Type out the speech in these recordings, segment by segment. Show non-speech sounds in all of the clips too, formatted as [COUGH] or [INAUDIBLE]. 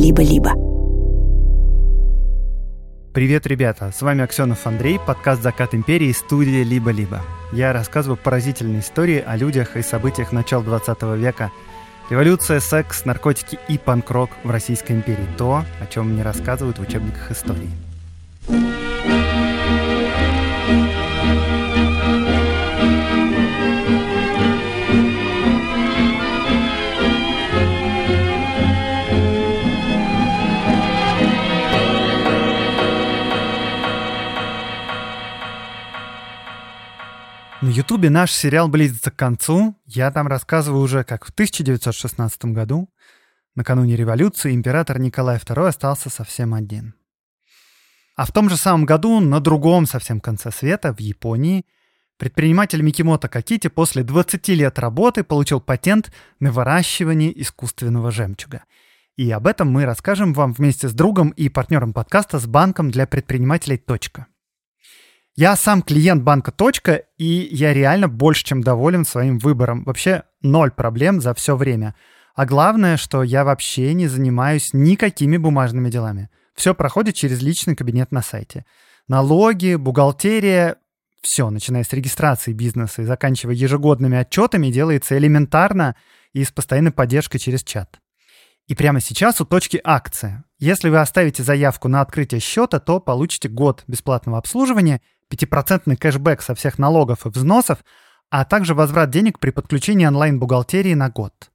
«Либо-либо». Привет, ребята! С вами Аксенов Андрей, подкаст «Закат империи» студия «Либо-либо». Я рассказываю поразительные истории о людях и событиях начала 20 века. Революция, секс, наркотики и панк-рок в Российской империи. То, о чем мне рассказывают в учебниках истории. На Ютубе наш сериал близится к концу. Я там рассказываю уже, как в 1916 году, накануне революции, император Николай II остался совсем один. А в том же самом году, на другом совсем конце света, в Японии, предприниматель Микимото Какити после 20 лет работы получил патент на выращивание искусственного жемчуга. И об этом мы расскажем вам вместе с другом и партнером подкаста с банком для предпринимателей «Точка». Я сам клиент банка «Точка», и я реально больше, чем доволен своим выбором. Вообще ноль проблем за все время. А главное, что я вообще не занимаюсь никакими бумажными делами. Все проходит через личный кабинет на сайте. Налоги, бухгалтерия, все, начиная с регистрации бизнеса и заканчивая ежегодными отчетами, делается элементарно и с постоянной поддержкой через чат. И прямо сейчас у точки акция. Если вы оставите заявку на открытие счета, то получите год бесплатного обслуживания 5% кэшбэк со всех налогов и взносов, а также возврат денег при подключении онлайн-бухгалтерии на год.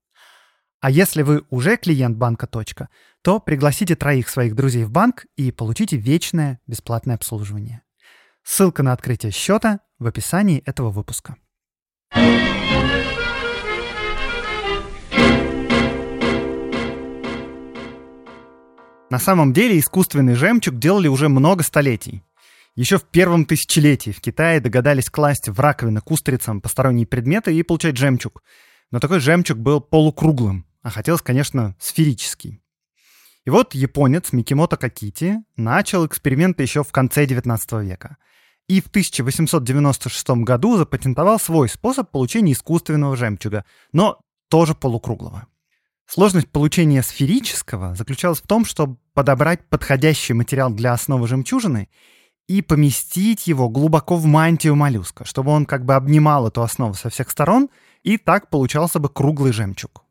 А если вы уже клиент банка «Точка», то пригласите троих своих друзей в банк и получите вечное бесплатное обслуживание. Ссылка на открытие счета в описании этого выпуска. На самом деле искусственный жемчуг делали уже много столетий. Еще в первом тысячелетии в Китае догадались класть в раковины к устрицам посторонние предметы и получать жемчуг. Но такой жемчуг был полукруглым, а хотелось, конечно, сферический. И вот японец Микимото Какити начал эксперименты еще в конце 19 века. И в 1896 году запатентовал свой способ получения искусственного жемчуга, но тоже полукруглого. Сложность получения сферического заключалась в том, чтобы подобрать подходящий материал для основы жемчужины и поместить его глубоко в мантию моллюска, чтобы он как бы обнимал эту основу со всех сторон, и так получался бы круглый жемчуг.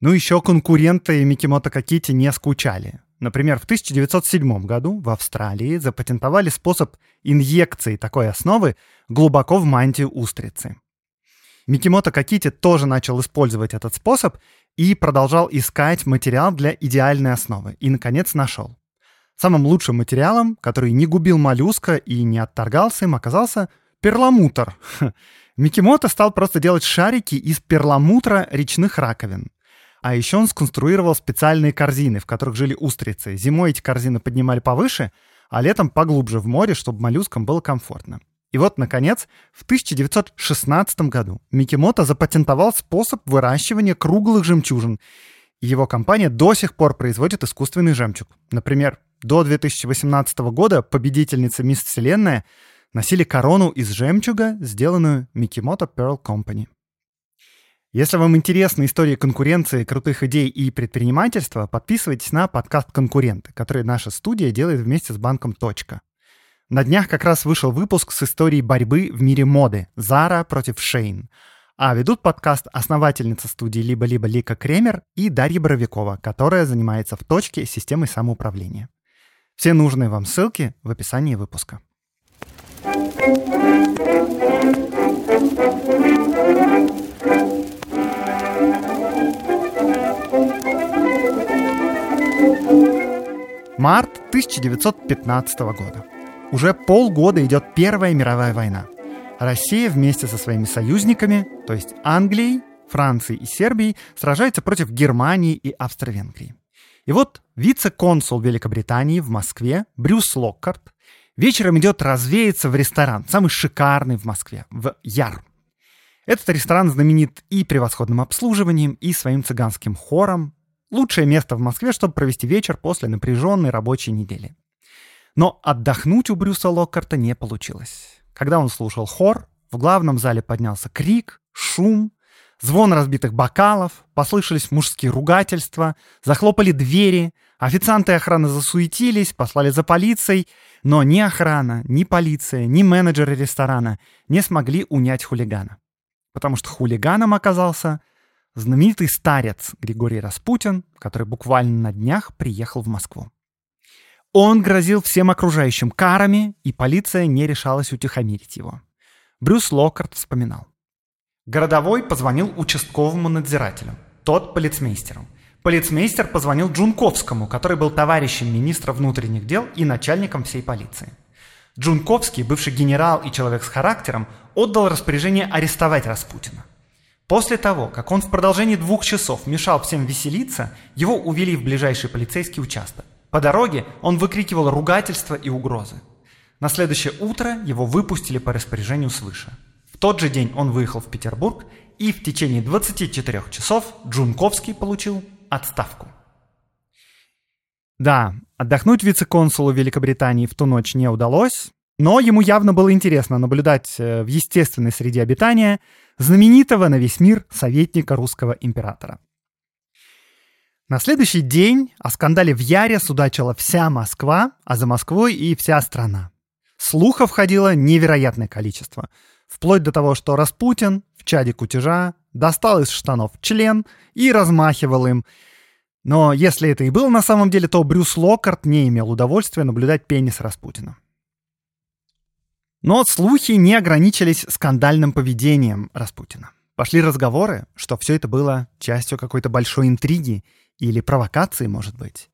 Ну еще конкуренты Микимото Какити не скучали. Например, в 1907 году в Австралии запатентовали способ инъекции такой основы глубоко в мантию устрицы. Микимото Какити тоже начал использовать этот способ и продолжал искать материал для идеальной основы. И, наконец, нашел. Самым лучшим материалом, который не губил моллюска и не отторгался им, оказался перламутр. [LAUGHS] Микимото стал просто делать шарики из перламутра речных раковин. А еще он сконструировал специальные корзины, в которых жили устрицы. Зимой эти корзины поднимали повыше, а летом поглубже в море, чтобы моллюскам было комфортно. И вот, наконец, в 1916 году Микимото запатентовал способ выращивания круглых жемчужин. Его компания до сих пор производит искусственный жемчуг. Например, до 2018 года победительницы Мисс Вселенная носили корону из жемчуга, сделанную Mikimoto Pearl Company. Если вам интересны истории конкуренции, крутых идей и предпринимательства, подписывайтесь на подкаст «Конкуренты», который наша студия делает вместе с банком «Точка». На днях как раз вышел выпуск с историей борьбы в мире моды «Зара против Шейн», а ведут подкаст основательница студии «Либо-либо» Лика Кремер и Дарья Боровикова, которая занимается в точке системой самоуправления. Все нужные вам ссылки в описании выпуска. Март 1915 года. Уже полгода идет Первая мировая война. Россия вместе со своими союзниками, то есть Англией, Францией и Сербией, сражается против Германии и Австро-Венгрии. И вот вице-консул Великобритании в Москве Брюс Локкарт вечером идет развеяться в ресторан, самый шикарный в Москве, в Яр. Этот ресторан знаменит и превосходным обслуживанием, и своим цыганским хором. Лучшее место в Москве, чтобы провести вечер после напряженной рабочей недели. Но отдохнуть у Брюса Локкарта не получилось. Когда он слушал хор, в главном зале поднялся крик, шум, Звон разбитых бокалов, послышались мужские ругательства, захлопали двери, официанты и охрана засуетились, послали за полицией, но ни охрана, ни полиция, ни менеджеры ресторана не смогли унять хулигана. Потому что хулиганом оказался знаменитый старец Григорий Распутин, который буквально на днях приехал в Москву. Он грозил всем окружающим карами, и полиция не решалась утихомирить его. Брюс Локкарт вспоминал. Городовой позвонил участковому надзирателю, тот полицмейстеру. Полицмейстер позвонил Джунковскому, который был товарищем министра внутренних дел и начальником всей полиции. Джунковский, бывший генерал и человек с характером, отдал распоряжение арестовать Распутина. После того, как он в продолжении двух часов мешал всем веселиться, его увели в ближайший полицейский участок. По дороге он выкрикивал ругательства и угрозы. На следующее утро его выпустили по распоряжению свыше. В тот же день он выехал в Петербург, и в течение 24 часов Джунковский получил отставку. Да, отдохнуть вице-консулу Великобритании в ту ночь не удалось, но ему явно было интересно наблюдать э, в естественной среде обитания знаменитого на весь мир советника русского императора. На следующий день о скандале в Яре судачила вся Москва, а за Москвой и вся страна. Слухов ходило невероятное количество. Вплоть до того, что Распутин в чаде кутежа достал из штанов член и размахивал им. Но если это и было на самом деле, то Брюс Локкарт не имел удовольствия наблюдать пенис Распутина. Но слухи не ограничились скандальным поведением Распутина. Пошли разговоры, что все это было частью какой-то большой интриги или провокации, может быть.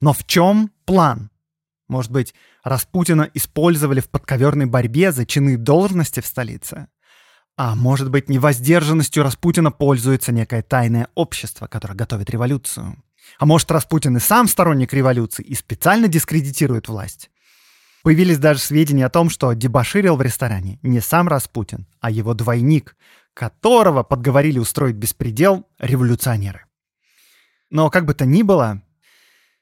Но в чем план? Может быть, Распутина использовали в подковерной борьбе за чины должности в столице? А может быть, невоздержанностью Распутина пользуется некое тайное общество, которое готовит революцию? А может, Распутин и сам сторонник революции и специально дискредитирует власть? Появились даже сведения о том, что дебоширил в ресторане не сам Распутин, а его двойник, которого подговорили устроить беспредел революционеры. Но как бы то ни было,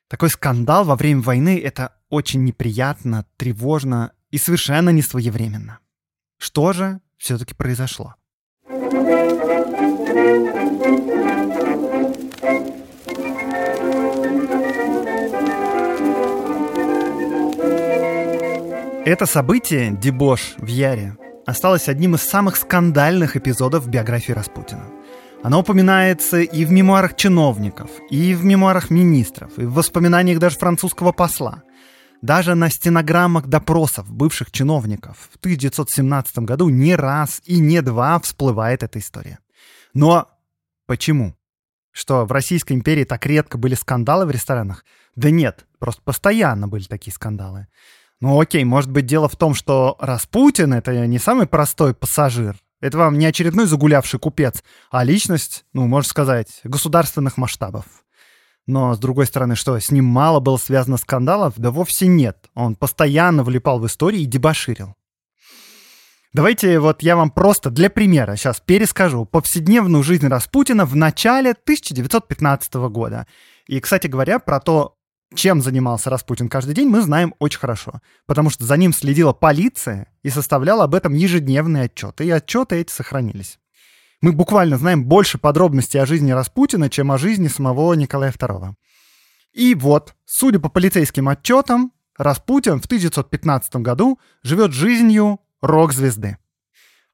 такой скандал во время войны — это очень неприятно, тревожно и совершенно не своевременно. Что же все-таки произошло? Это событие, дебош в Яре, осталось одним из самых скандальных эпизодов в биографии Распутина. Оно упоминается и в мемуарах чиновников, и в мемуарах министров, и в воспоминаниях даже французского посла. Даже на стенограммах допросов бывших чиновников в 1917 году не раз и не два всплывает эта история. Но почему? Что в Российской империи так редко были скандалы в ресторанах? Да нет, просто постоянно были такие скандалы. Ну окей, может быть дело в том, что Распутин — это не самый простой пассажир, это вам не очередной загулявший купец, а личность, ну, можно сказать, государственных масштабов. Но, с другой стороны, что, с ним мало было связано скандалов? Да вовсе нет. Он постоянно влипал в истории и дебоширил. Давайте вот я вам просто для примера сейчас перескажу повседневную жизнь Распутина в начале 1915 года. И, кстати говоря, про то, чем занимался Распутин каждый день, мы знаем очень хорошо, потому что за ним следила полиция и составляла об этом ежедневные отчеты, и отчеты эти сохранились. Мы буквально знаем больше подробностей о жизни Распутина, чем о жизни самого Николая II. И вот, судя по полицейским отчетам, Распутин в 1915 году живет жизнью рок-звезды.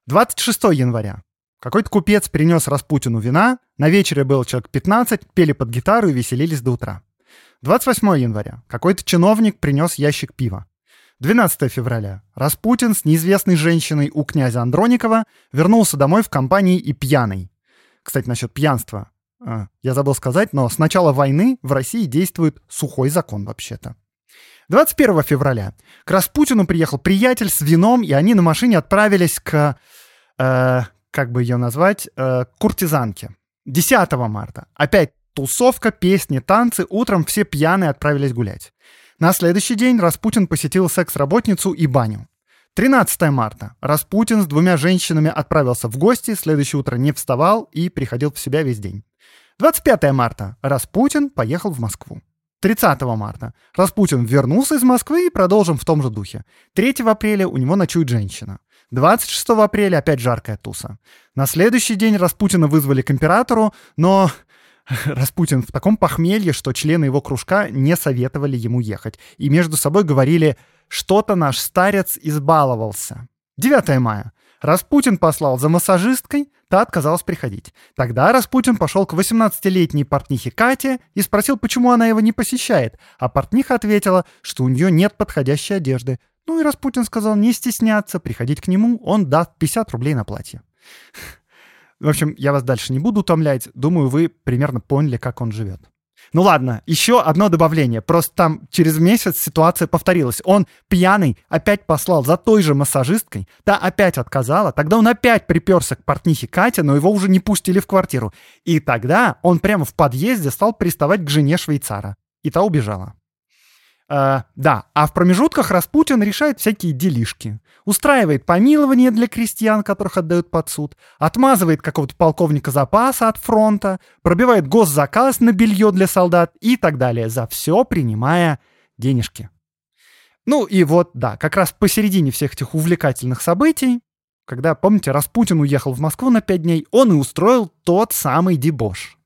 26 января. Какой-то купец принес Распутину вина, на вечере было человек 15, пели под гитару и веселились до утра. 28 января. Какой-то чиновник принес ящик пива. 12 февраля. Распутин с неизвестной женщиной у князя Андроникова вернулся домой в компании и пьяный. Кстати, насчет пьянства. А, я забыл сказать, но с начала войны в России действует сухой закон вообще-то. 21 февраля к Распутину приехал приятель с вином, и они на машине отправились к, э, как бы ее назвать, э, куртизанке. 10 марта. Опять Тусовка, песни, танцы, утром все пьяные отправились гулять. На следующий день Распутин посетил секс-работницу и баню. 13 марта. Распутин с двумя женщинами отправился в гости, следующее утро не вставал и приходил в себя весь день. 25 марта. Распутин поехал в Москву. 30 марта. Распутин вернулся из Москвы и продолжим в том же духе. 3 апреля у него ночует женщина. 26 апреля опять жаркая туса. На следующий день Распутина вызвали к императору, но [LAUGHS] Распутин в таком похмелье, что члены его кружка не советовали ему ехать. И между собой говорили, что-то наш старец избаловался. 9 мая. Распутин послал за массажисткой, та отказалась приходить. Тогда Распутин пошел к 18-летней портнихе Кате и спросил, почему она его не посещает, а портниха ответила, что у нее нет подходящей одежды. Ну и Распутин сказал не стесняться, приходить к нему, он даст 50 рублей на платье. В общем, я вас дальше не буду утомлять. Думаю, вы примерно поняли, как он живет. Ну ладно, еще одно добавление. Просто там через месяц ситуация повторилась. Он пьяный опять послал за той же массажисткой, та опять отказала. Тогда он опять приперся к портнихе Кате, но его уже не пустили в квартиру. И тогда он прямо в подъезде стал приставать к жене швейцара. И та убежала. Э, да, а в промежутках Распутин решает всякие делишки. Устраивает помилование для крестьян, которых отдают под суд, отмазывает какого-то полковника запаса от фронта, пробивает госзаказ на белье для солдат и так далее, за все принимая денежки. Ну и вот, да, как раз посередине всех этих увлекательных событий, когда, помните, Распутин уехал в Москву на пять дней, он и устроил тот самый дебош.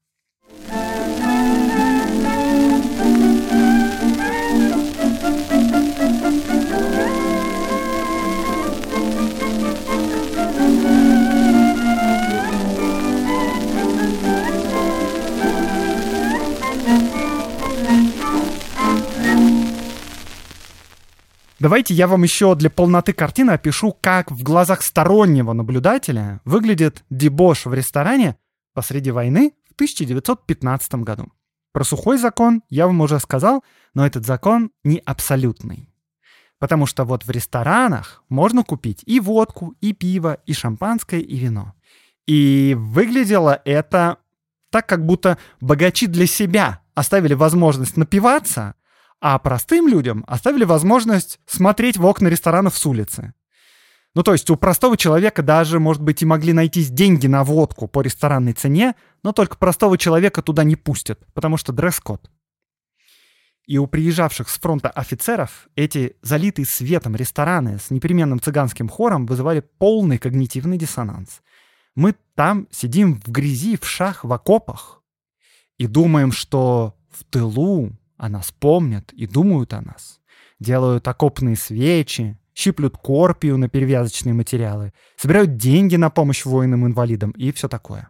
Давайте я вам еще для полноты картины опишу, как в глазах стороннего наблюдателя выглядит дебош в ресторане посреди войны в 1915 году. Про сухой закон я вам уже сказал, но этот закон не абсолютный. Потому что вот в ресторанах можно купить и водку, и пиво, и шампанское, и вино. И выглядело это так, как будто богачи для себя оставили возможность напиваться, а простым людям оставили возможность смотреть в окна ресторанов с улицы. Ну, то есть у простого человека даже, может быть, и могли найтись деньги на водку по ресторанной цене, но только простого человека туда не пустят, потому что дресс-код. И у приезжавших с фронта офицеров эти залитые светом рестораны с непременным цыганским хором вызывали полный когнитивный диссонанс. Мы там сидим в грязи, в шах, в окопах и думаем, что в тылу о нас помнят и думают о нас. Делают окопные свечи, щиплют корпию на перевязочные материалы, собирают деньги на помощь воинам-инвалидам и все такое.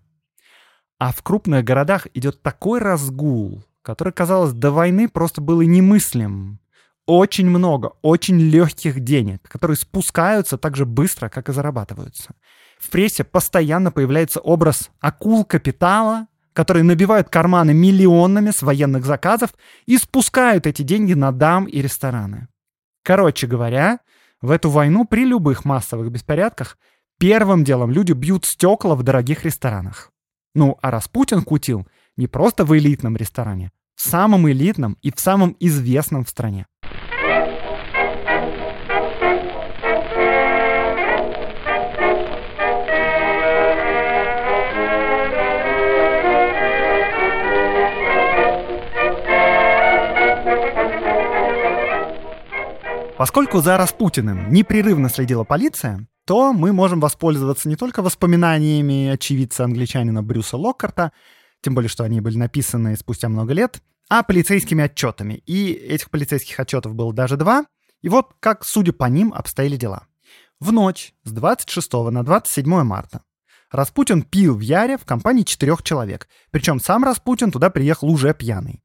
А в крупных городах идет такой разгул, который, казалось, до войны просто было немыслим. Очень много, очень легких денег, которые спускаются так же быстро, как и зарабатываются. В прессе постоянно появляется образ акул капитала, которые набивают карманы миллионами с военных заказов и спускают эти деньги на дам и рестораны. Короче говоря, в эту войну при любых массовых беспорядках первым делом люди бьют стекла в дорогих ресторанах. Ну, а Распутин кутил не просто в элитном ресторане, в самом элитном и в самом известном в стране. Поскольку за Распутиным непрерывно следила полиция, то мы можем воспользоваться не только воспоминаниями очевидца-англичанина Брюса Локкарта, тем более, что они были написаны спустя много лет, а полицейскими отчетами. И этих полицейских отчетов было даже два. И вот как, судя по ним, обстояли дела. В ночь с 26 на 27 марта Распутин пил в Яре в компании четырех человек. Причем сам Распутин туда приехал уже пьяный.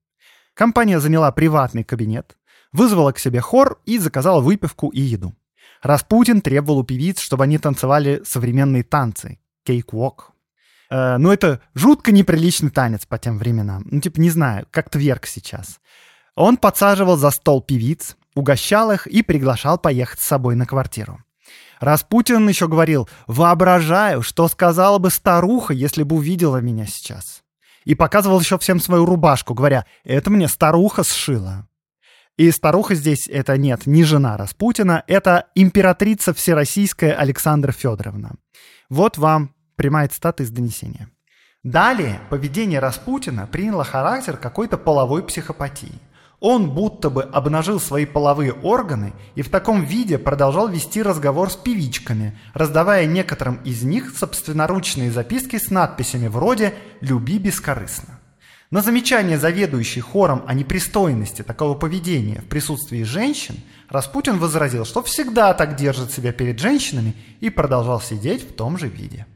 Компания заняла приватный кабинет, вызвала к себе хор и заказала выпивку и еду. Распутин требовал у певиц, чтобы они танцевали современные танцы. Кейк-вок. Э, ну, это жутко неприличный танец по тем временам. Ну, типа, не знаю, как тверк сейчас. Он подсаживал за стол певиц, угощал их и приглашал поехать с собой на квартиру. Распутин еще говорил, воображаю, что сказала бы старуха, если бы увидела меня сейчас. И показывал еще всем свою рубашку, говоря, это мне старуха сшила. И старуха здесь это нет, не жена Распутина, это императрица всероссийская Александра Федоровна. Вот вам прямая цитата из донесения. Далее поведение Распутина приняло характер какой-то половой психопатии. Он будто бы обнажил свои половые органы и в таком виде продолжал вести разговор с певичками, раздавая некоторым из них собственноручные записки с надписями вроде «Люби бескорыстно». На замечание заведующей хором о непристойности такого поведения в присутствии женщин Распутин возразил, что всегда так держит себя перед женщинами и продолжал сидеть в том же виде.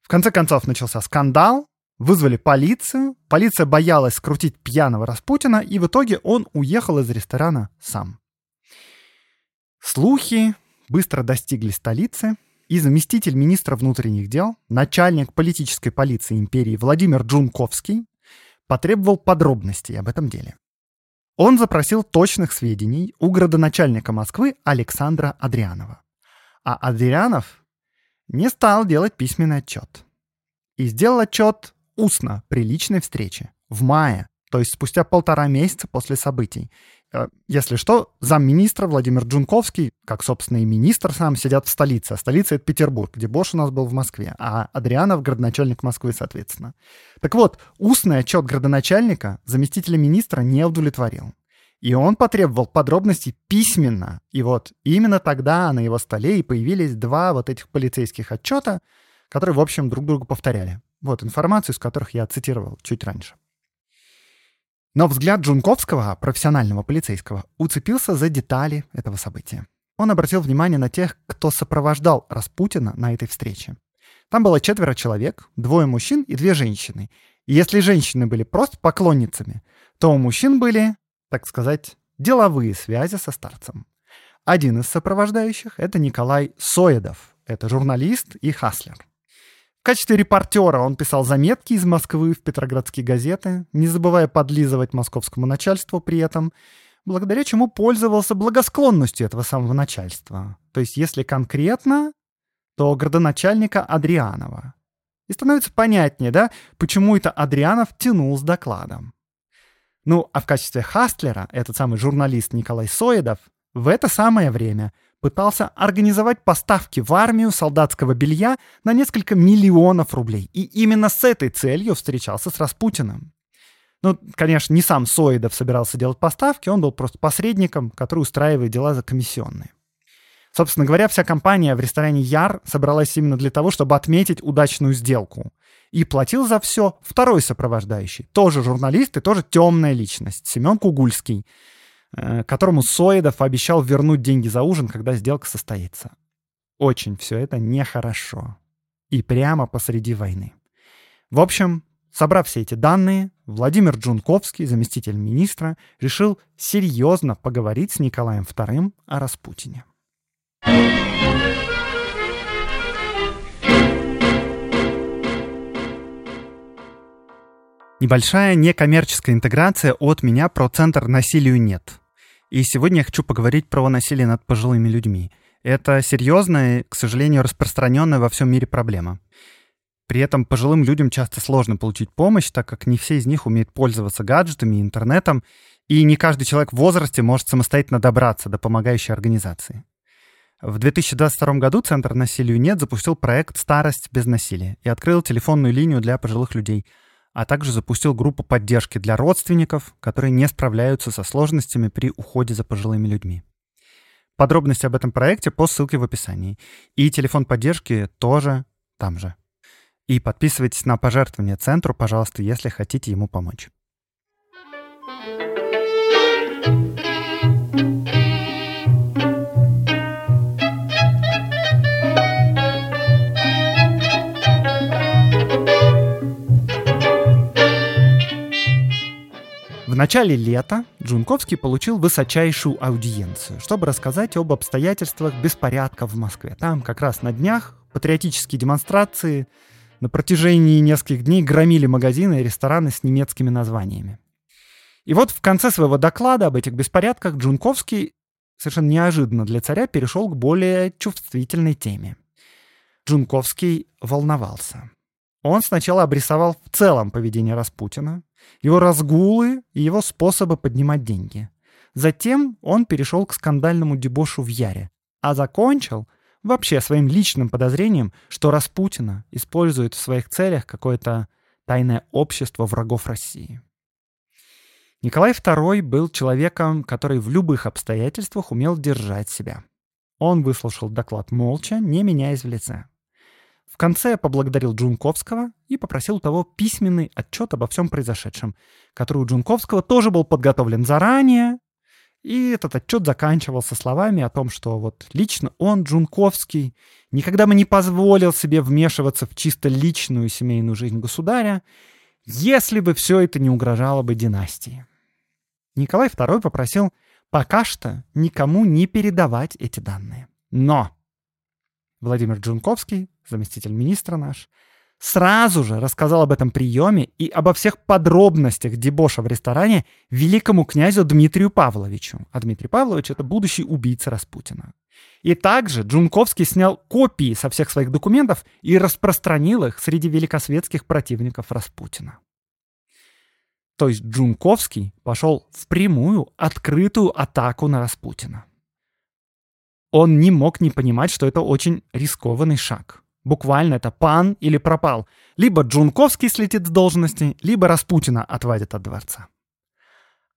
В конце концов начался скандал, вызвали полицию, полиция боялась скрутить пьяного Распутина, и в итоге он уехал из ресторана сам. Слухи быстро достигли столицы, и заместитель министра внутренних дел, начальник политической полиции империи Владимир Джунковский потребовал подробностей об этом деле. Он запросил точных сведений у градоначальника Москвы Александра Адрианова. А Адрианов не стал делать письменный отчет. И сделал отчет устно при личной встрече в мае, то есть спустя полтора месяца после событий, если что, замминистра Владимир Джунковский, как, собственно, и министр сам, сидят в столице. А столица — это Петербург, где Бош у нас был в Москве, а Адрианов — градоначальник Москвы, соответственно. Так вот, устный отчет градоначальника заместителя министра не удовлетворил. И он потребовал подробностей письменно. И вот именно тогда на его столе и появились два вот этих полицейских отчета, которые, в общем, друг друга повторяли. Вот информацию, из которых я цитировал чуть раньше. Но взгляд Джунковского, профессионального полицейского, уцепился за детали этого события. Он обратил внимание на тех, кто сопровождал Распутина на этой встрече. Там было четверо человек, двое мужчин и две женщины. И если женщины были просто поклонницами, то у мужчин были, так сказать, деловые связи со старцем. Один из сопровождающих — это Николай Соедов. Это журналист и хаслер. Качестве репортера он писал заметки из Москвы в петроградские газеты, не забывая подлизывать московскому начальству при этом, благодаря чему пользовался благосклонностью этого самого начальства. То есть, если конкретно, то градоначальника Адрианова. И становится понятнее, да, почему это Адрианов тянул с докладом. Ну, а в качестве хастлера этот самый журналист Николай Соедов в это самое время – пытался организовать поставки в армию солдатского белья на несколько миллионов рублей. И именно с этой целью встречался с Распутиным. Ну, конечно, не сам Соидов собирался делать поставки, он был просто посредником, который устраивает дела за комиссионные. Собственно говоря, вся компания в ресторане Яр собралась именно для того, чтобы отметить удачную сделку. И платил за все второй сопровождающий, тоже журналист и тоже темная личность, Семен Кугульский, которому Соидов обещал вернуть деньги за ужин, когда сделка состоится. Очень все это нехорошо. И прямо посреди войны. В общем, собрав все эти данные, Владимир Джунковский, заместитель министра, решил серьезно поговорить с Николаем II о Распутине. Небольшая некоммерческая интеграция от меня про центр насилию нет. И сегодня я хочу поговорить про насилие над пожилыми людьми. Это серьезная, к сожалению, распространенная во всем мире проблема. При этом пожилым людям часто сложно получить помощь, так как не все из них умеют пользоваться гаджетами и интернетом, и не каждый человек в возрасте может самостоятельно добраться до помогающей организации. В 2022 году Центр насилию нет запустил проект «Старость без насилия» и открыл телефонную линию для пожилых людей – а также запустил группу поддержки для родственников, которые не справляются со сложностями при уходе за пожилыми людьми. Подробности об этом проекте по ссылке в описании. И телефон поддержки тоже там же. И подписывайтесь на пожертвование центру, пожалуйста, если хотите ему помочь. Начале лета Джунковский получил высочайшую аудиенцию, чтобы рассказать об обстоятельствах беспорядка в Москве. Там как раз на днях патриотические демонстрации на протяжении нескольких дней громили магазины и рестораны с немецкими названиями. И вот в конце своего доклада об этих беспорядках Джунковский совершенно неожиданно для царя перешел к более чувствительной теме. Джунковский волновался. Он сначала обрисовал в целом поведение Распутина, его разгулы и его способы поднимать деньги. Затем он перешел к скандальному дебошу в Яре, а закончил вообще своим личным подозрением, что Распутина использует в своих целях какое-то тайное общество врагов России. Николай II был человеком, который в любых обстоятельствах умел держать себя. Он выслушал доклад молча, не меняясь в лице. В конце поблагодарил Джунковского и попросил того письменный отчет обо всем произошедшем, который у Джунковского тоже был подготовлен заранее, и этот отчет заканчивался словами о том, что вот лично он, Джунковский, никогда бы не позволил себе вмешиваться в чисто личную семейную жизнь государя, если бы все это не угрожало бы династии. Николай II попросил пока что никому не передавать эти данные. Но Владимир Джунковский, заместитель министра наш, сразу же рассказал об этом приеме и обо всех подробностях дебоша в ресторане великому князю Дмитрию Павловичу. А Дмитрий Павлович — это будущий убийца Распутина. И также Джунковский снял копии со всех своих документов и распространил их среди великосветских противников Распутина. То есть Джунковский пошел в прямую, открытую атаку на Распутина. Он не мог не понимать, что это очень рискованный шаг. Буквально это пан или пропал. Либо Джунковский слетит с должности, либо Распутина отвадят от дворца.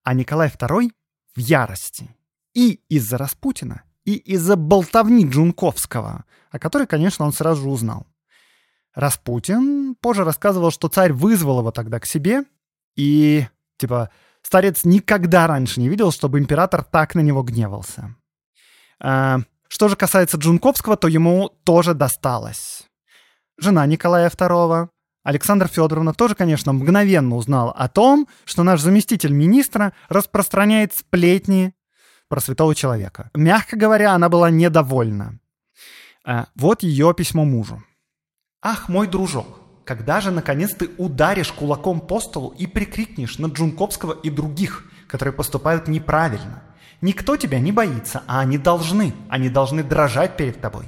А Николай II в ярости. И из-за Распутина, и из-за болтовни Джунковского, о которой, конечно, он сразу же узнал. Распутин позже рассказывал, что царь вызвал его тогда к себе, и, типа, старец никогда раньше не видел, чтобы император так на него гневался. А, что же касается Джунковского, то ему тоже досталось. Жена Николая II, Александра Федоровна, тоже, конечно, мгновенно узнала о том, что наш заместитель министра распространяет сплетни про святого человека. Мягко говоря, она была недовольна. А, вот ее письмо мужу. «Ах, мой дружок, когда же, наконец, ты ударишь кулаком по столу и прикрикнешь на Джунковского и других, которые поступают неправильно? Никто тебя не боится, а они должны. Они должны дрожать перед тобой.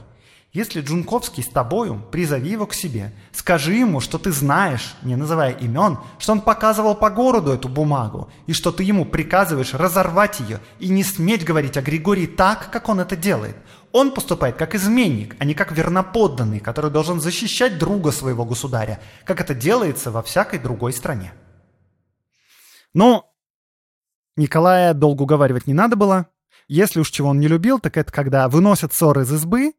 Если Джунковский с тобою, призови его к себе. Скажи ему, что ты знаешь, не называя имен, что он показывал по городу эту бумагу, и что ты ему приказываешь разорвать ее и не сметь говорить о Григории так, как он это делает. Он поступает как изменник, а не как верноподданный, который должен защищать друга своего государя, как это делается во всякой другой стране. Но Николая долго уговаривать не надо было. Если уж чего он не любил, так это когда выносят ссоры из избы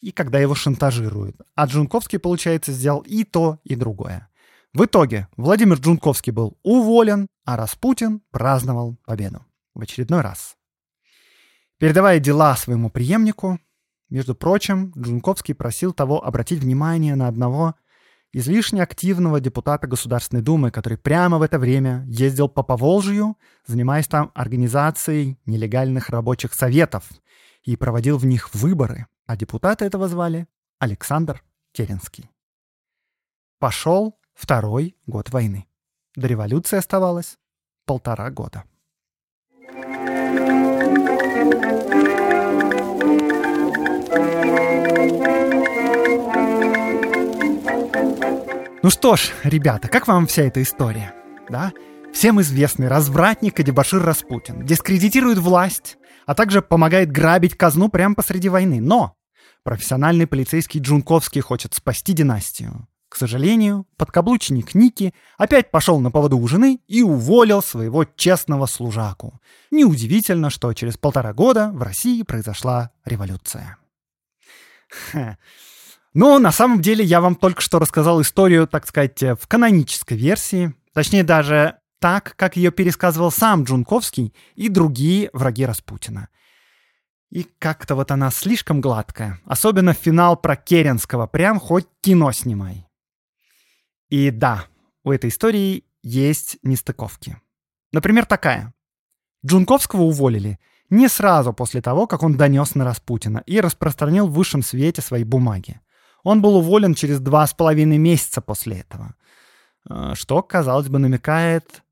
и когда его шантажируют. А Джунковский, получается, сделал и то, и другое. В итоге Владимир Джунковский был уволен, а Распутин праздновал победу. В очередной раз. Передавая дела своему преемнику, между прочим, Джунковский просил того обратить внимание на одного излишне активного депутата Государственной Думы, который прямо в это время ездил по Поволжью, занимаясь там организацией нелегальных рабочих советов и проводил в них выборы, а депутата этого звали Александр Керенский. Пошел второй год войны. До революции оставалось полтора года. Ну что ж, ребята, как вам вся эта история? Да? Всем известный развратник и дебошир Распутин дискредитирует власть, а также помогает грабить казну прямо посреди войны. Но профессиональный полицейский Джунковский хочет спасти династию. К сожалению, подкаблучник Ники опять пошел на поводу у жены и уволил своего честного служаку. Неудивительно, что через полтора года в России произошла революция. Ха. Но на самом деле я вам только что рассказал историю, так сказать, в канонической версии. Точнее, даже так, как ее пересказывал сам Джунковский и другие враги Распутина. И как-то вот она слишком гладкая. Особенно финал про Керенского. Прям хоть кино снимай. И да, у этой истории есть нестыковки. Например, такая. Джунковского уволили не сразу после того, как он донес на Распутина и распространил в высшем свете свои бумаги. Он был уволен через два с половиной месяца после этого. А, что, казалось бы, намекает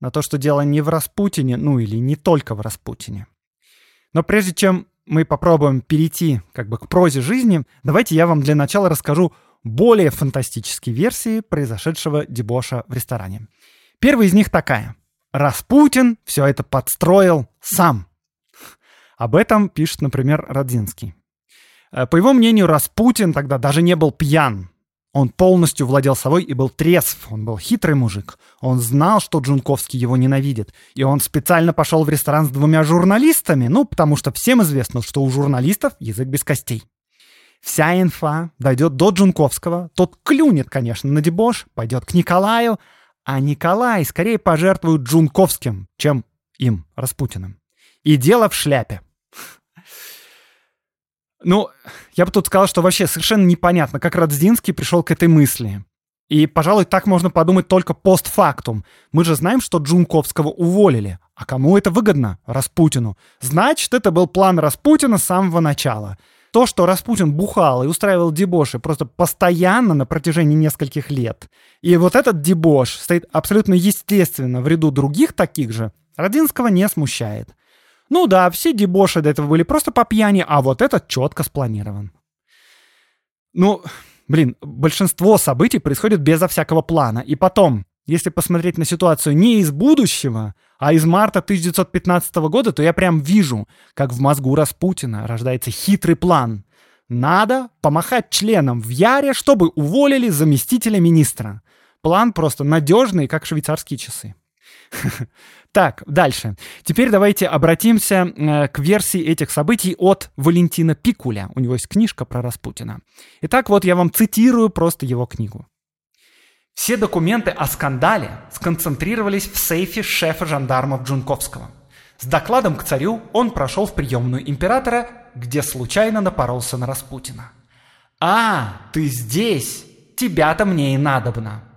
на то, что дело не в Распутине, ну или не только в Распутине. Но прежде чем мы попробуем перейти как бы к прозе жизни, давайте я вам для начала расскажу более фантастические версии произошедшего дебоша в ресторане. Первая из них такая. Распутин все это подстроил сам. Об этом пишет, например, Родзинский. Э, по его мнению, Распутин тогда даже не был пьян. Он полностью владел собой и был трезв. Он был хитрый мужик. Он знал, что Джунковский его ненавидит. И он специально пошел в ресторан с двумя журналистами. Ну, потому что всем известно, что у журналистов язык без костей. Вся инфа дойдет до Джунковского. Тот клюнет, конечно, на дебош, пойдет к Николаю. А Николай скорее пожертвует Джунковским, чем им, Распутиным. И дело в шляпе. Ну, я бы тут сказал, что вообще совершенно непонятно, как Радзинский пришел к этой мысли. И, пожалуй, так можно подумать только постфактум. Мы же знаем, что Джунковского уволили. А кому это выгодно? Распутину. Значит, это был план Распутина с самого начала. То, что Распутин бухал и устраивал дебоши просто постоянно на протяжении нескольких лет. И вот этот дебош стоит абсолютно естественно в ряду других таких же, Родинского не смущает. Ну да, все дебоши до этого были просто по пьяни, а вот этот четко спланирован. Ну, блин, большинство событий происходит безо всякого плана. И потом, если посмотреть на ситуацию не из будущего, а из марта 1915 года, то я прям вижу, как в мозгу Распутина рождается хитрый план. Надо помахать членам в Яре, чтобы уволили заместителя министра. План просто надежный, как швейцарские часы. [LAUGHS] Так, дальше. Теперь давайте обратимся э, к версии этих событий от Валентина Пикуля. У него есть книжка про Распутина. Итак, вот я вам цитирую просто его книгу. Все документы о скандале сконцентрировались в сейфе шефа жандармов Джунковского. С докладом к царю он прошел в приемную императора, где случайно напоролся на Распутина. «А, ты здесь! Тебя-то мне и надобно!»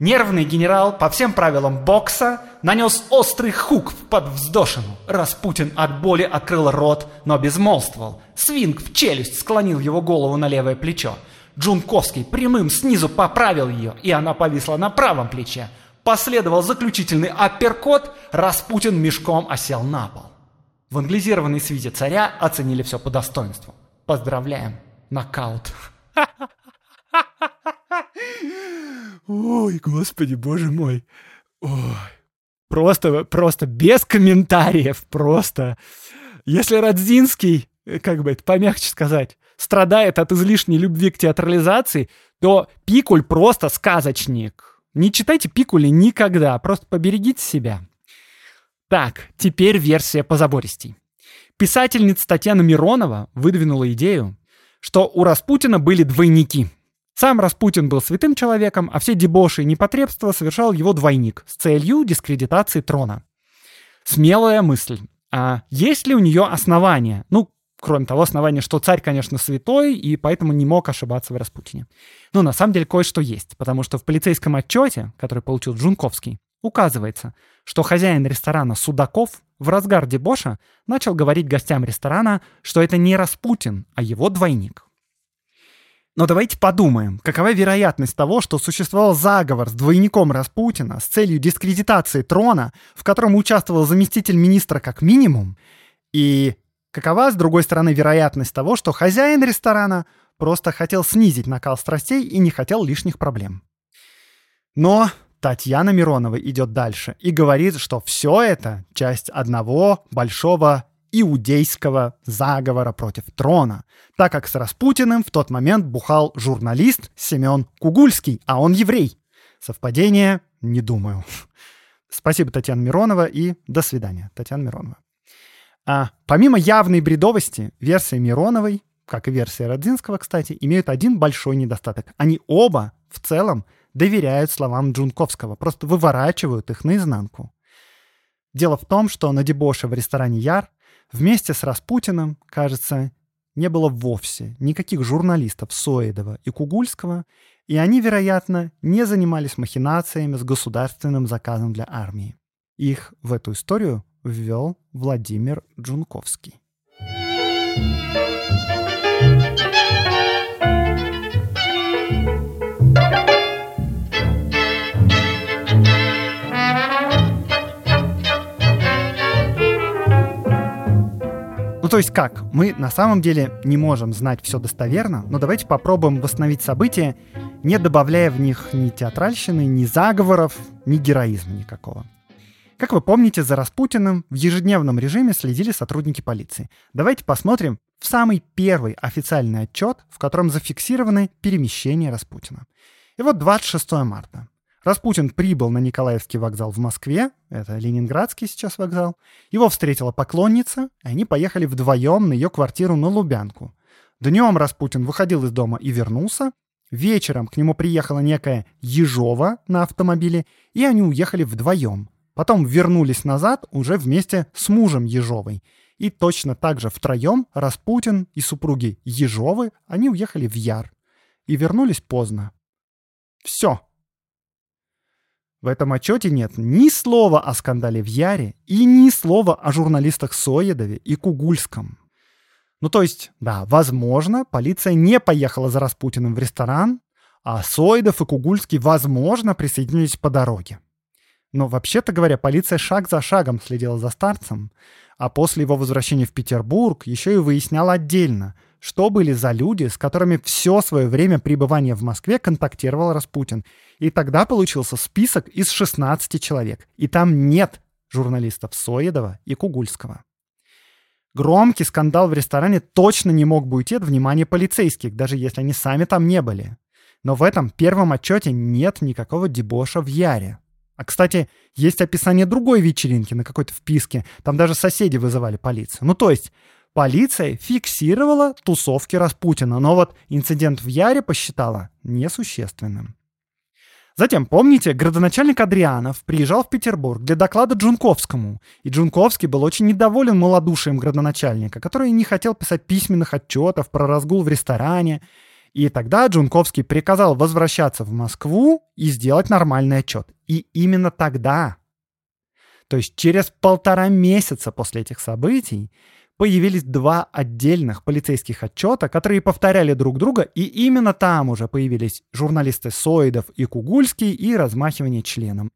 Нервный генерал по всем правилам бокса нанес острый хук в подвздошину. Распутин от боли открыл рот, но безмолвствовал. Свинг в челюсть склонил его голову на левое плечо. Джунковский прямым снизу поправил ее, и она повисла на правом плече. Последовал заключительный апперкот, Распутин мешком осел на пол. В англизированной свите царя оценили все по достоинству. Поздравляем, нокаут. [LAUGHS] Ой, господи, боже мой. Ой. Просто, просто без комментариев, просто. Если Радзинский, э, как бы это помягче сказать, страдает от излишней любви к театрализации, то Пикуль просто сказочник. Не читайте Пикули никогда, просто поберегите себя. Так, теперь версия по забористей. Писательница Татьяна Миронова выдвинула идею, что у Распутина были двойники – сам Распутин был святым человеком, а все дебоши и непотребства совершал его двойник с целью дискредитации трона. Смелая мысль. А есть ли у нее основания? Ну, кроме того основания, что царь, конечно, святой, и поэтому не мог ошибаться в Распутине. Но на самом деле кое-что есть, потому что в полицейском отчете, который получил Джунковский, указывается, что хозяин ресторана Судаков в разгар дебоша начал говорить гостям ресторана, что это не Распутин, а его двойник. Но давайте подумаем, какова вероятность того, что существовал заговор с двойником Распутина с целью дискредитации трона, в котором участвовал заместитель министра как минимум, и какова, с другой стороны, вероятность того, что хозяин ресторана просто хотел снизить накал страстей и не хотел лишних проблем. Но Татьяна Миронова идет дальше и говорит, что все это часть одного большого иудейского заговора против трона, так как с Распутиным в тот момент бухал журналист Семен Кугульский, а он еврей. Совпадение? Не думаю. Спасибо, Татьяна Миронова, и до свидания, Татьяна Миронова. А, помимо явной бредовости, версия Мироновой, как и версия Родзинского, кстати, имеют один большой недостаток. Они оба в целом доверяют словам Джунковского, просто выворачивают их наизнанку. Дело в том, что на дебоше в ресторане Яр Вместе с Распутиным, кажется, не было вовсе никаких журналистов Соедова и Кугульского, и они, вероятно, не занимались махинациями с государственным заказом для армии. Их в эту историю ввел Владимир Джунковский. То есть как? Мы на самом деле не можем знать все достоверно, но давайте попробуем восстановить события, не добавляя в них ни театральщины, ни заговоров, ни героизма никакого. Как вы помните, за Распутиным в ежедневном режиме следили сотрудники полиции. Давайте посмотрим, в самый первый официальный отчет, в котором зафиксированы перемещения Распутина. И вот 26 марта. Распутин прибыл на Николаевский вокзал в Москве, это Ленинградский сейчас вокзал. Его встретила поклонница, и они поехали вдвоем на ее квартиру на Лубянку. Днем Распутин выходил из дома и вернулся. Вечером к нему приехала некая Ежова на автомобиле, и они уехали вдвоем. Потом вернулись назад уже вместе с мужем Ежовой. И точно так же втроем Распутин и супруги Ежовы, они уехали в Яр. И вернулись поздно. Все. В этом отчете нет ни слова о скандале в Яре и ни слова о журналистах Соедове и Кугульском. Ну то есть, да, возможно, полиция не поехала за Распутиным в ресторан, а Соедов и Кугульский, возможно, присоединились по дороге. Но вообще-то говоря, полиция шаг за шагом следила за старцем, а после его возвращения в Петербург еще и выясняла отдельно, что были за люди, с которыми все свое время пребывания в Москве контактировал Распутин. И тогда получился список из 16 человек. И там нет журналистов Соедова и Кугульского. Громкий скандал в ресторане точно не мог бы уйти от внимания полицейских, даже если они сами там не были. Но в этом первом отчете нет никакого дебоша в Яре. А, кстати, есть описание другой вечеринки на какой-то вписке. Там даже соседи вызывали полицию. Ну, то есть, полиция фиксировала тусовки Распутина, но вот инцидент в Яре посчитала несущественным. Затем, помните, градоначальник Адрианов приезжал в Петербург для доклада Джунковскому, и Джунковский был очень недоволен малодушием градоначальника, который не хотел писать письменных отчетов про разгул в ресторане, и тогда Джунковский приказал возвращаться в Москву и сделать нормальный отчет. И именно тогда, то есть через полтора месяца после этих событий, появились два отдельных полицейских отчета, которые повторяли друг друга, и именно там уже появились журналисты Соидов и Кугульский и размахивание членом.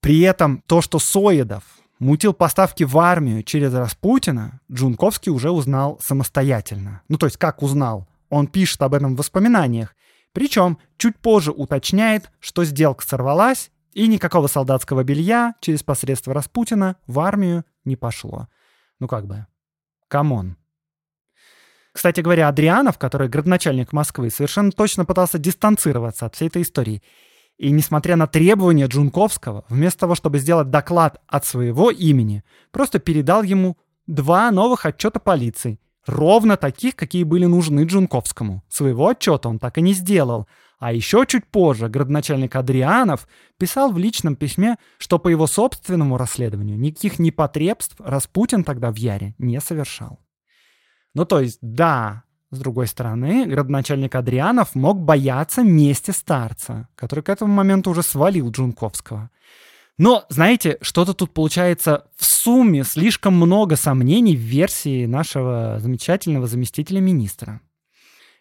При этом то, что Соидов мутил поставки в армию через Распутина, Джунковский уже узнал самостоятельно. Ну, то есть как узнал? Он пишет об этом в воспоминаниях. Причем чуть позже уточняет, что сделка сорвалась, и никакого солдатского белья через посредство Распутина в армию не пошло. Ну как бы, come on. Кстати говоря, Адрианов, который градоначальник Москвы, совершенно точно пытался дистанцироваться от всей этой истории. И несмотря на требования Джунковского, вместо того, чтобы сделать доклад от своего имени, просто передал ему два новых отчета полиции Ровно таких, какие были нужны Джунковскому. Своего отчета он так и не сделал. А еще чуть позже градоначальник Адрианов писал в личном письме, что по его собственному расследованию никаких непотребств Распутин тогда в Яре не совершал. Ну то есть, да, с другой стороны, градоначальник Адрианов мог бояться мести старца, который к этому моменту уже свалил Джунковского. Но, знаете, что-то тут получается в сумме слишком много сомнений в версии нашего замечательного заместителя министра.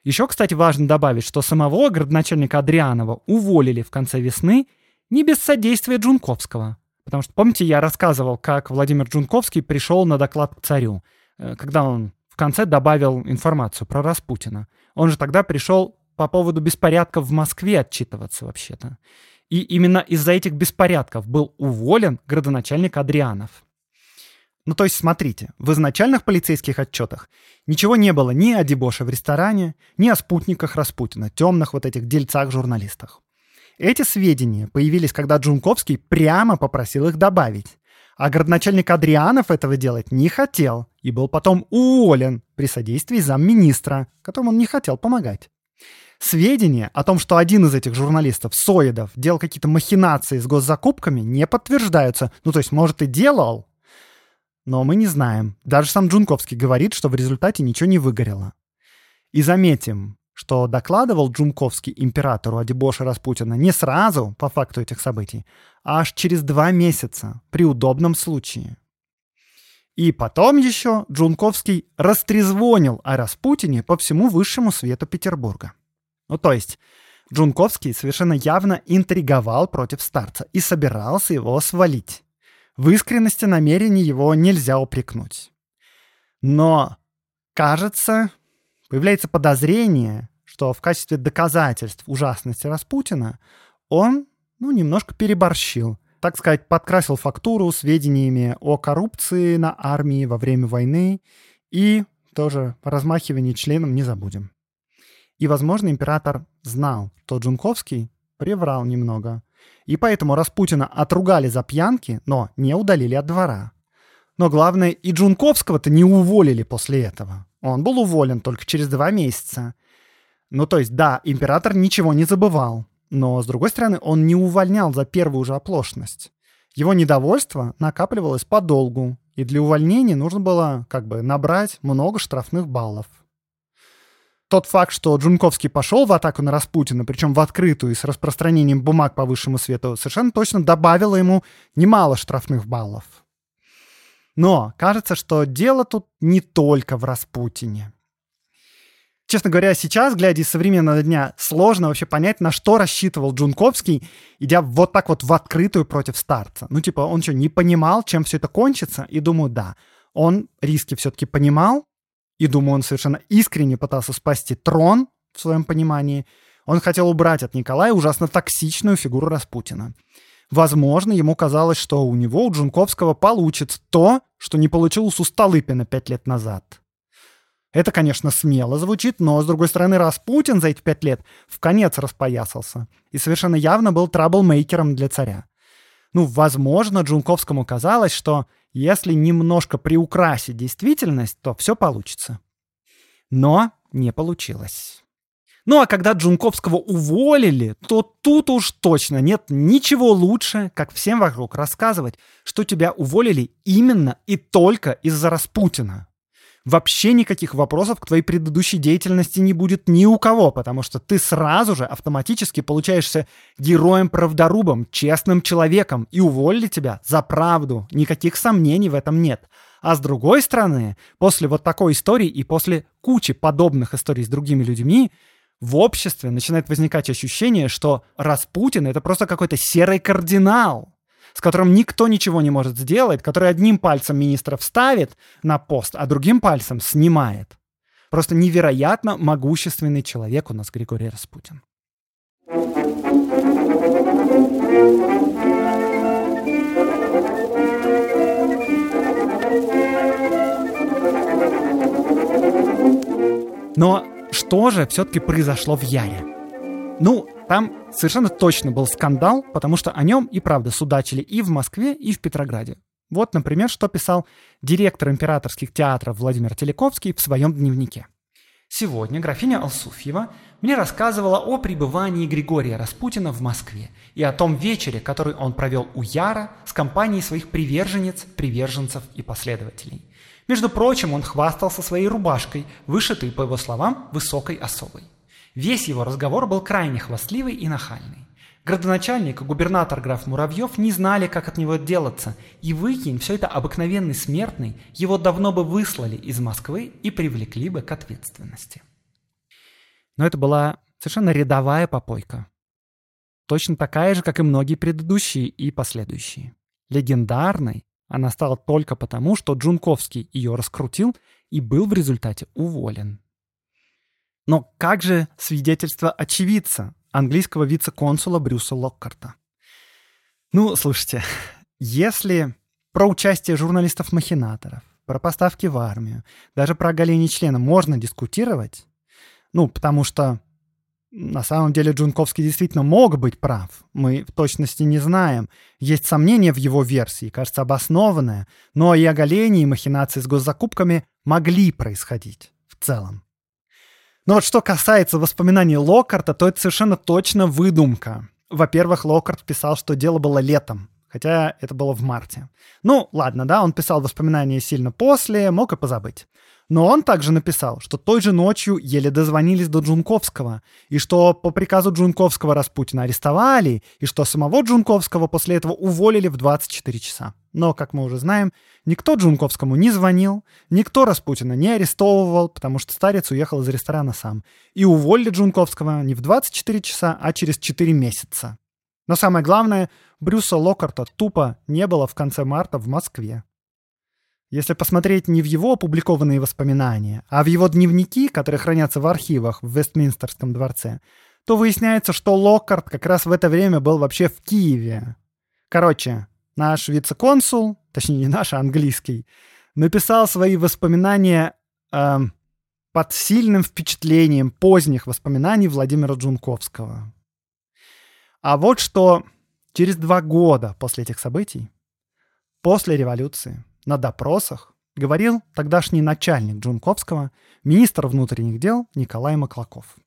Еще, кстати, важно добавить, что самого градоначальника Адрианова уволили в конце весны не без содействия Джунковского. Потому что, помните, я рассказывал, как Владимир Джунковский пришел на доклад к царю, э, когда он в конце добавил информацию про Распутина. Он же тогда пришел по поводу беспорядков в Москве отчитываться вообще-то. И именно из-за этих беспорядков был уволен градоначальник Адрианов. Ну то есть смотрите, в изначальных полицейских отчетах ничего не было ни о дебоше в ресторане, ни о спутниках Распутина, темных вот этих дельцах-журналистах. Эти сведения появились, когда Джунковский прямо попросил их добавить. А городначальник Адрианов этого делать не хотел и был потом уволен при содействии замминистра, которому он не хотел помогать. Сведения о том, что один из этих журналистов, Соедов, делал какие-то махинации с госзакупками, не подтверждаются. Ну, то есть, может, и делал, но мы не знаем. Даже сам Джунковский говорит, что в результате ничего не выгорело. И заметим, что докладывал Джунковский императору о дебоше Распутина не сразу, по факту этих событий, а аж через два месяца, при удобном случае. И потом еще Джунковский растрезвонил о Распутине по всему высшему свету Петербурга. Ну, то есть, Джунковский совершенно явно интриговал против старца и собирался его свалить. В искренности намерений его нельзя упрекнуть. Но, кажется, появляется подозрение, что в качестве доказательств ужасности Распутина он, ну, немножко переборщил. Так сказать, подкрасил фактуру сведениями о коррупции на армии во время войны и тоже размахивание членом не забудем. И, возможно, император знал, что Джунковский приврал немного. И поэтому Распутина отругали за пьянки, но не удалили от двора. Но главное, и Джунковского-то не уволили после этого. Он был уволен только через два месяца. Ну, то есть, да, император ничего не забывал. Но, с другой стороны, он не увольнял за первую же оплошность. Его недовольство накапливалось подолгу, и для увольнения нужно было как бы набрать много штрафных баллов. Тот факт, что Джунковский пошел в атаку на Распутина, причем в открытую и с распространением бумаг по высшему свету, совершенно точно добавило ему немало штрафных баллов. Но кажется, что дело тут не только в Распутине. Честно говоря, сейчас, глядя из современного дня, сложно вообще понять, на что рассчитывал Джунковский, идя вот так вот в открытую против старца. Ну, типа, он что, не понимал, чем все это кончится? И думаю, да, он риски все-таки понимал, и думаю, он совершенно искренне пытался спасти трон в своем понимании. Он хотел убрать от Николая ужасно токсичную фигуру Распутина. Возможно, ему казалось, что у него, у Джунковского, получится то, что не получилось у Столыпина пять лет назад. Это, конечно, смело звучит, но, с другой стороны, Распутин за эти пять лет в конец распоясался и совершенно явно был траблмейкером для царя. Ну, возможно, Джунковскому казалось, что если немножко приукрасить действительность, то все получится. Но не получилось. Ну а когда Джунковского уволили, то тут уж точно нет ничего лучше, как всем вокруг рассказывать, что тебя уволили именно и только из-за Распутина вообще никаких вопросов к твоей предыдущей деятельности не будет ни у кого, потому что ты сразу же автоматически получаешься героем-правдорубом, честным человеком, и уволили тебя за правду. Никаких сомнений в этом нет. А с другой стороны, после вот такой истории и после кучи подобных историй с другими людьми, в обществе начинает возникать ощущение, что Распутин — это просто какой-то серый кардинал, с которым никто ничего не может сделать, который одним пальцем министра вставит на пост, а другим пальцем снимает. Просто невероятно могущественный человек у нас Григорий Распутин. Но что же все-таки произошло в Яре? Ну, там совершенно точно был скандал, потому что о нем и правда судачили и в Москве, и в Петрограде. Вот, например, что писал директор императорских театров Владимир Телековский в своем дневнике. Сегодня графиня Алсуфьева мне рассказывала о пребывании Григория Распутина в Москве и о том вечере, который он провел у Яра с компанией своих приверженец, приверженцев и последователей. Между прочим, он хвастался своей рубашкой, вышитой, по его словам, высокой особой. Весь его разговор был крайне хвастливый и нахальный. Градоначальник и губернатор граф Муравьев не знали, как от него отделаться, и выкинь все это обыкновенный смертный, его давно бы выслали из Москвы и привлекли бы к ответственности. Но это была совершенно рядовая попойка. Точно такая же, как и многие предыдущие и последующие. Легендарной она стала только потому, что Джунковский ее раскрутил и был в результате уволен. Но как же свидетельство очевидца, английского вице-консула Брюса Локкарта? Ну, слушайте, если про участие журналистов-махинаторов, про поставки в армию, даже про оголение члена можно дискутировать, ну, потому что на самом деле Джунковский действительно мог быть прав. Мы в точности не знаем. Есть сомнения в его версии, кажется, обоснованное, но и оголение, и махинации с госзакупками могли происходить в целом. Но вот что касается воспоминаний Локарта, то это совершенно точно выдумка. Во-первых, Локарт писал, что дело было летом, хотя это было в марте. Ну, ладно, да, он писал воспоминания сильно после, мог и позабыть. Но он также написал, что той же ночью еле дозвонились до Джунковского, и что по приказу Джунковского Распутина арестовали, и что самого Джунковского после этого уволили в 24 часа. Но, как мы уже знаем, никто Джунковскому не звонил, никто Распутина не арестовывал, потому что старец уехал из ресторана сам. И уволили Джунковского не в 24 часа, а через 4 месяца. Но самое главное, Брюса Локарта тупо не было в конце марта в Москве. Если посмотреть не в его опубликованные воспоминания, а в его дневники, которые хранятся в архивах в Вестминстерском дворце, то выясняется, что Локкарт как раз в это время был вообще в Киеве. Короче, наш вице-консул, точнее не наш, а английский, написал свои воспоминания э, под сильным впечатлением поздних воспоминаний Владимира Джунковского. А вот что через два года после этих событий, после революции, на допросах, говорил тогдашний начальник Джунковского, министр внутренних дел Николай Маклаков.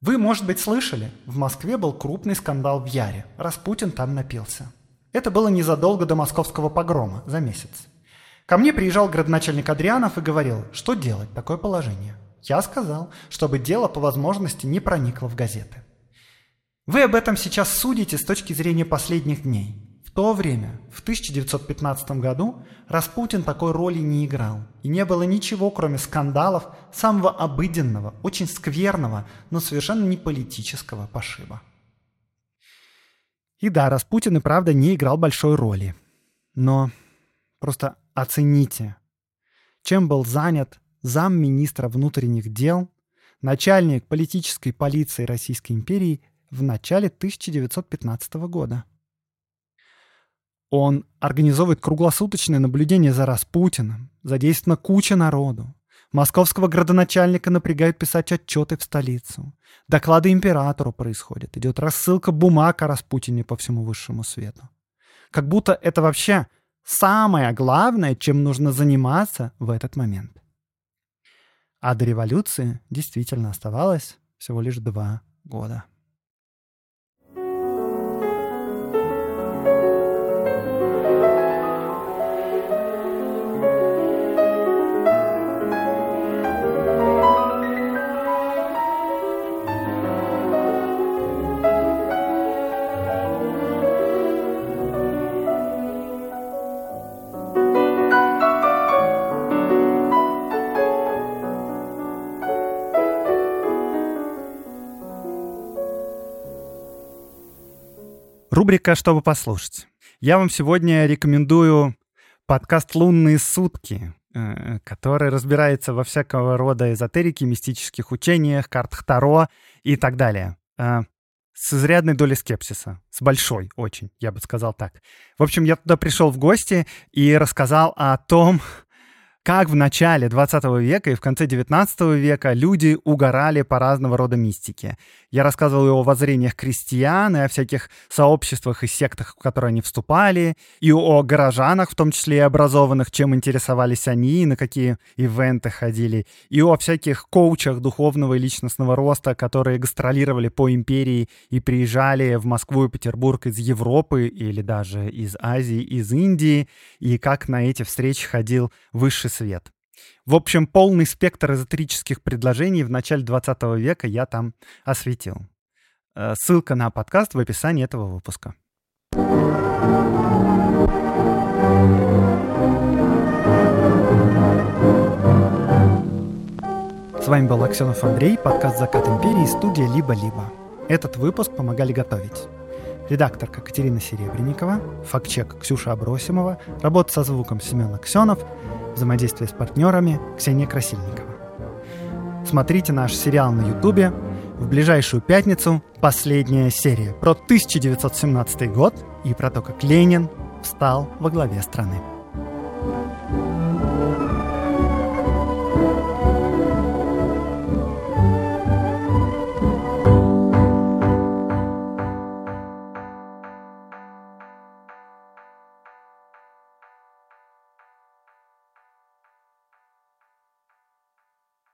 Вы, может быть, слышали, в Москве был крупный скандал в Яре. Распутин там напился. Это было незадолго до московского погрома, за месяц. Ко мне приезжал градоначальник Адрианов и говорил, что делать такое положение. Я сказал, чтобы дело по возможности не проникло в газеты. Вы об этом сейчас судите с точки зрения последних дней. То время, в 1915 году, Распутин такой роли не играл. И не было ничего, кроме скандалов самого обыденного, очень скверного, но совершенно не политического пошиба. И да, Распутин и правда не играл большой роли. Но просто оцените, чем был занят замминистра внутренних дел, начальник политической полиции Российской империи в начале 1915 года. Он организовывает круглосуточное наблюдение за Распутиным, задействована куча народу. Московского градоначальника напрягают писать отчеты в столицу. Доклады императору происходят. Идет рассылка бумаг о Распутине по всему высшему свету. Как будто это вообще самое главное, чем нужно заниматься в этот момент. А до революции действительно оставалось всего лишь два года. Рубрика «Чтобы послушать». Я вам сегодня рекомендую подкаст «Лунные сутки», э, который разбирается во всякого рода эзотерике, мистических учениях, картах Таро и так далее. Э, с изрядной долей скепсиса. С большой очень, я бы сказал так. В общем, я туда пришел в гости и рассказал о том, как в начале 20 века и в конце 19 века люди угорали по разного рода мистике. Я рассказывал о воззрениях крестьян и о всяких сообществах и сектах, в которые они вступали, и о горожанах, в том числе и образованных, чем интересовались они, на какие ивенты ходили, и о всяких коучах духовного и личностного роста, которые гастролировали по империи и приезжали в Москву и Петербург из Европы или даже из Азии, из Индии, и как на эти встречи ходил высший свет. В общем, полный спектр эзотерических предложений в начале 20 века я там осветил. Э, ссылка на подкаст в описании этого выпуска. С вами был Аксенов Андрей, подкаст «Закат империи», студия «Либо-либо». Этот выпуск помогали готовить редакторка Катерина Серебренникова, фактчек Ксюша Абросимова, работа со звуком Семен Аксенов, взаимодействие с партнерами Ксения Красильникова. Смотрите наш сериал на Ютубе. В ближайшую пятницу последняя серия про 1917 год и про то, как Ленин встал во главе страны.